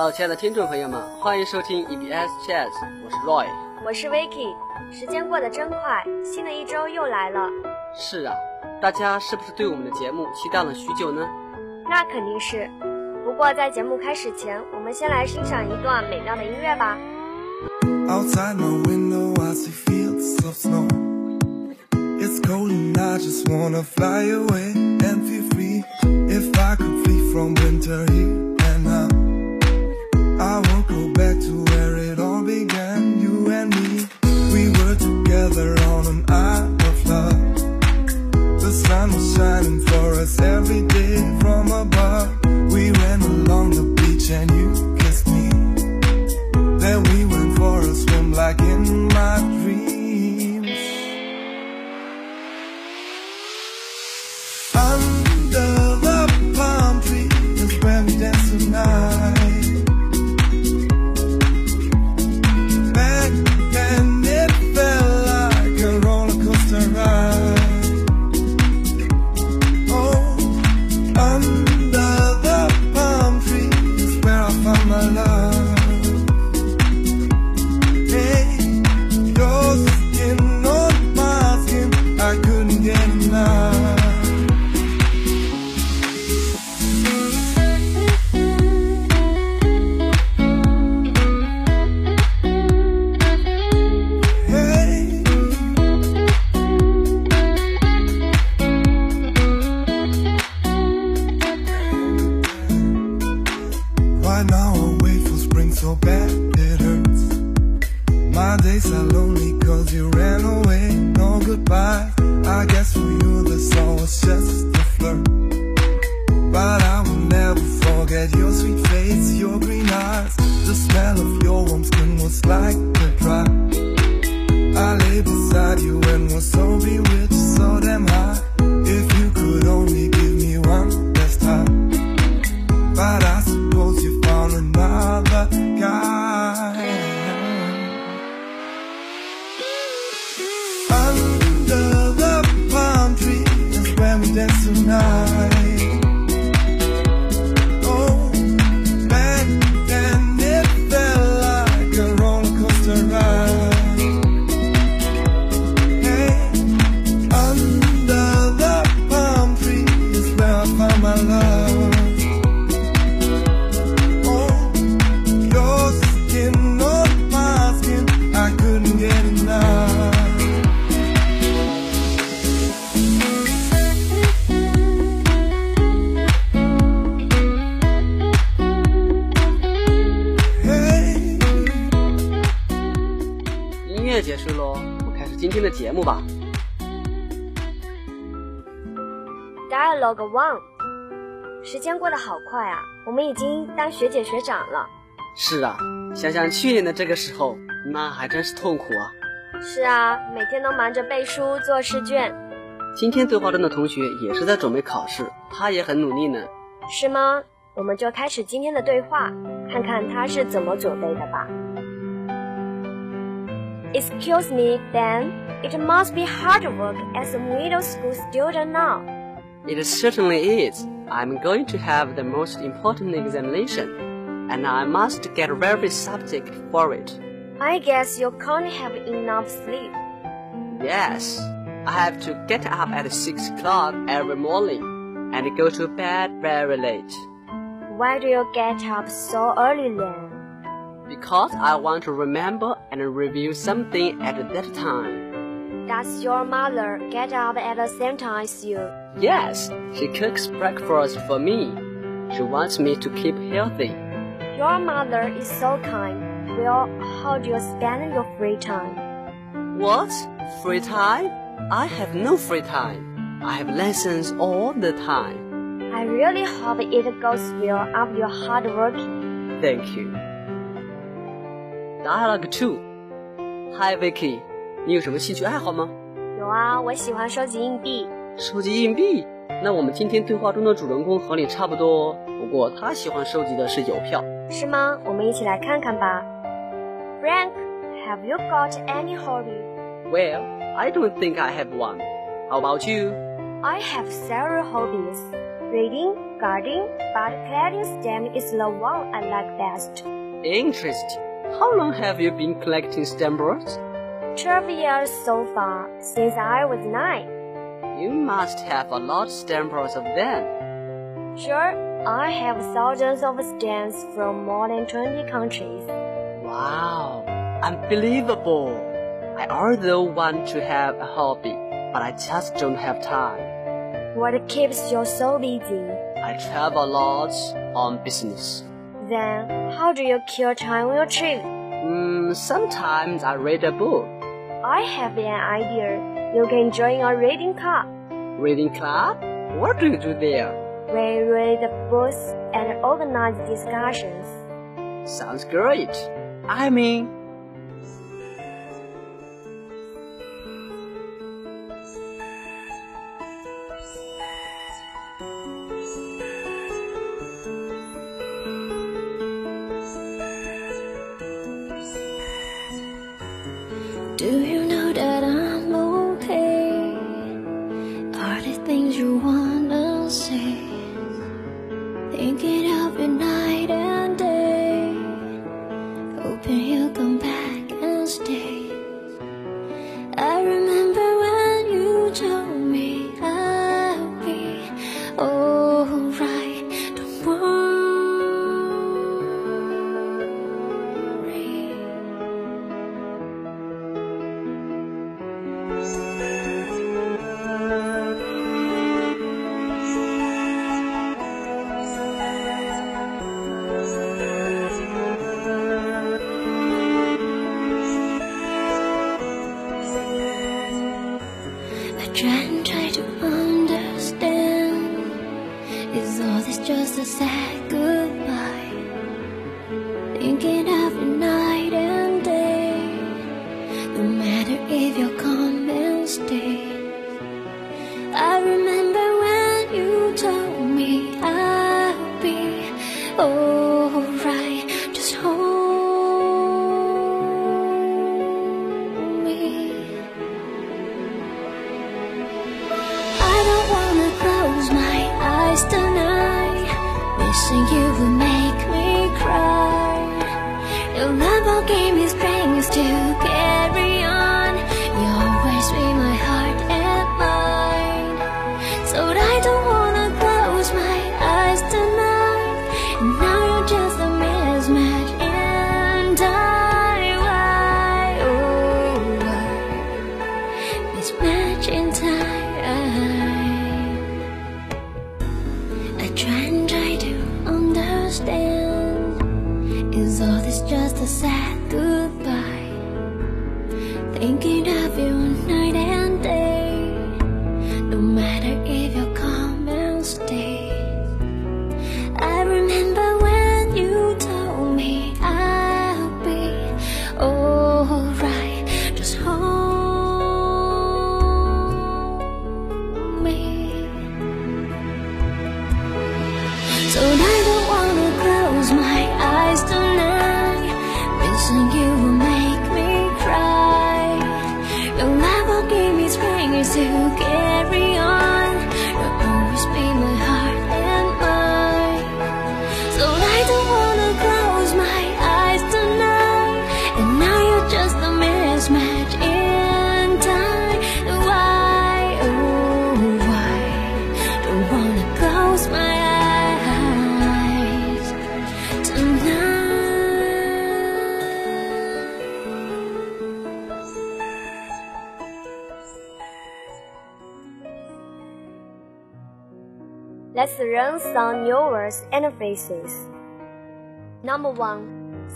Hello，亲爱的听众朋友们，欢迎收听 EBS Jazz，我是 Roy，我是 Vicky。时间过得真快，新的一周又来了。是啊，大家是不是对我们的节目期待了许久呢？那肯定是。不过在节目开始前，我们先来欣赏一段美妙的音乐吧。Outside my window I see fields of snow It's cold and I just wanna fly away and feel free If I could flee from winter here back to where it all began, you and me. We were together on an island of love. The sun was shining for us every day from above your sweet face, your green eyes. The smell of your warm skin was like a drop. I lay beside you and was so bewitched, so damn high. If you could only give me one last time. But I suppose you found another guy. Under the palm tree is where we dance tonight. 目吧。Dialogue One。时间过得好快啊，我们已经当学姐学长了。是啊，想想去年的这个时候，那还真是痛苦啊。是啊，每天都忙着背书做试卷，今天对话中的同学也是在准备考试，他也很努力呢。是吗？我们就开始今天的对话，看看他是怎么准备的吧。Excuse me, Ben. It must be hard work as a middle school student now. It certainly is. I'm going to have the most important examination, and I must get every subject for it. I guess you can't have enough sleep. Yes, I have to get up at 6 o'clock every morning and go to bed very late Why do you get up so early then? Because I want to remember and review something at that time. Does your mother get up at the same time as you? Yes, she cooks breakfast for me. She wants me to keep healthy. Your mother is so kind. Well, how do you spend your free time? What? Free time? I have no free time. I have lessons all the time. I really hope it goes well after your hard work. Thank you. Dialogue 2 Hi Vicky，你有什么兴趣爱好吗？有啊，我喜欢收集硬币。收集硬币？那我们今天对话中的主人公和你差不多，不过他喜欢收集的是邮票。是吗？我们一起来看看吧。Frank, have you got any hobby? Well, I don't think I have one. How about you? I have several hobbies. reading, gardening, but collecting stamps is the one I like best. Interesting. How long have you been collecting stamps? Twelve years so far, since I was nine. You must have a lot of stamps of them. Sure, I have thousands of stamps from more than 20 countries. Wow, unbelievable. I also want to have a hobby, but I just don't have time. What keeps you so busy? I travel a lot on business. Then, how do you kill time on your trip? Mm, sometimes I read a book. I have an idea. You can join a reading club. Reading club? What do you do there? We read books and organize discussions. Sounds great. I mean, Do you know that I'm okay? Are there things you wanna say? Thinking of you night and day. Hoping you'll come back and stay. Sad Is all this just a sad goodbye? Thinking of you night and day. No matter if you come and stay. I remember when you told me I'll be alright. Just hold me. So I Let's learn some new words and phrases. Number one,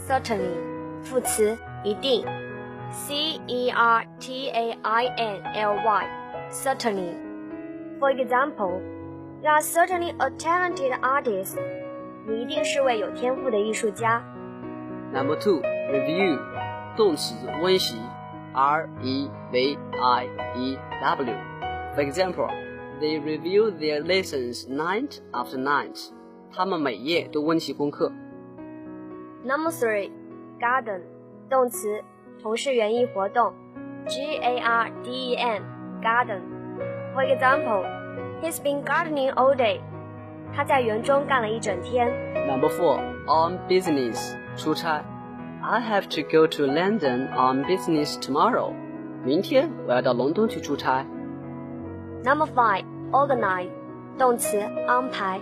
certainly，副词一定，C E R T A I N L Y，certainly。For example, you are certainly a talented artist. 你一定是位有天赋的艺术家。 Number two, review，动词温习，R E V I E W。For example, they review their lessons night after night。他们每夜都温习功课。 Number three, garden，动词，从事园艺活动，G A R D E N, garden. For example, he's been gardening all day. 他在园中干了一整天。Number four, on business，出差。I have to go to London on business tomorrow。明天我要到伦敦去出差。 Number five, organize，动词安排，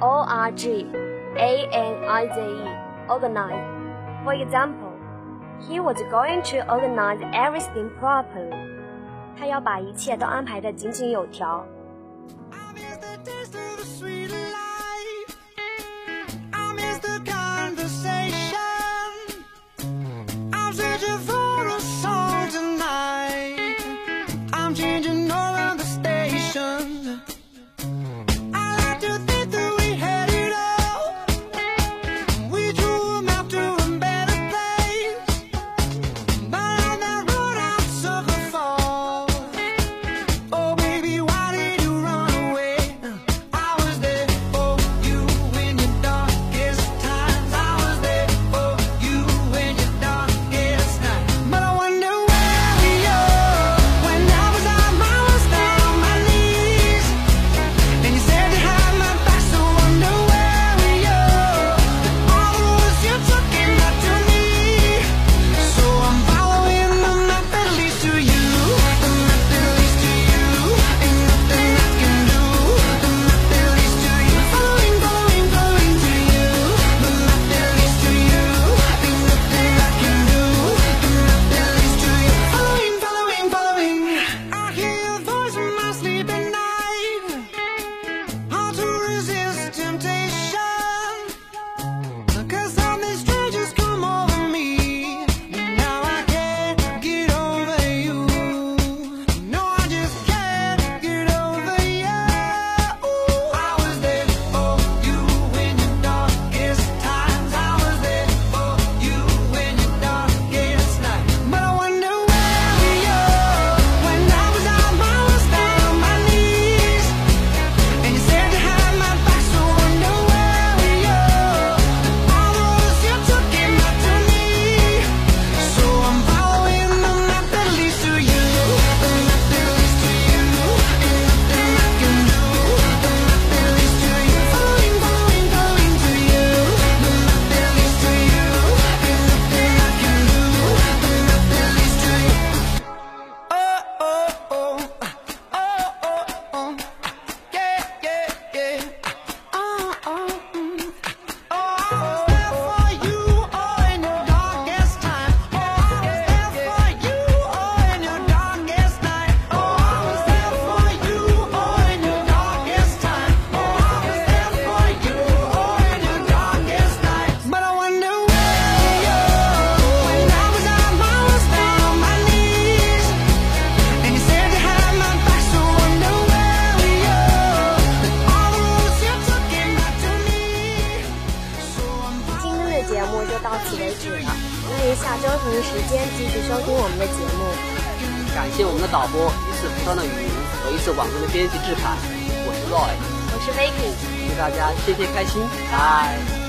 O R G A N I Z E，organize。For example, he was going to organize everything properly。他要把一切都安排得井井有条。 下周同一时间继续收听我们的节目。感谢我们的导播一次服装的语音和一次网络的编辑制盘。我是 Roy，我是 Vicky，祝大家天天开心，拜。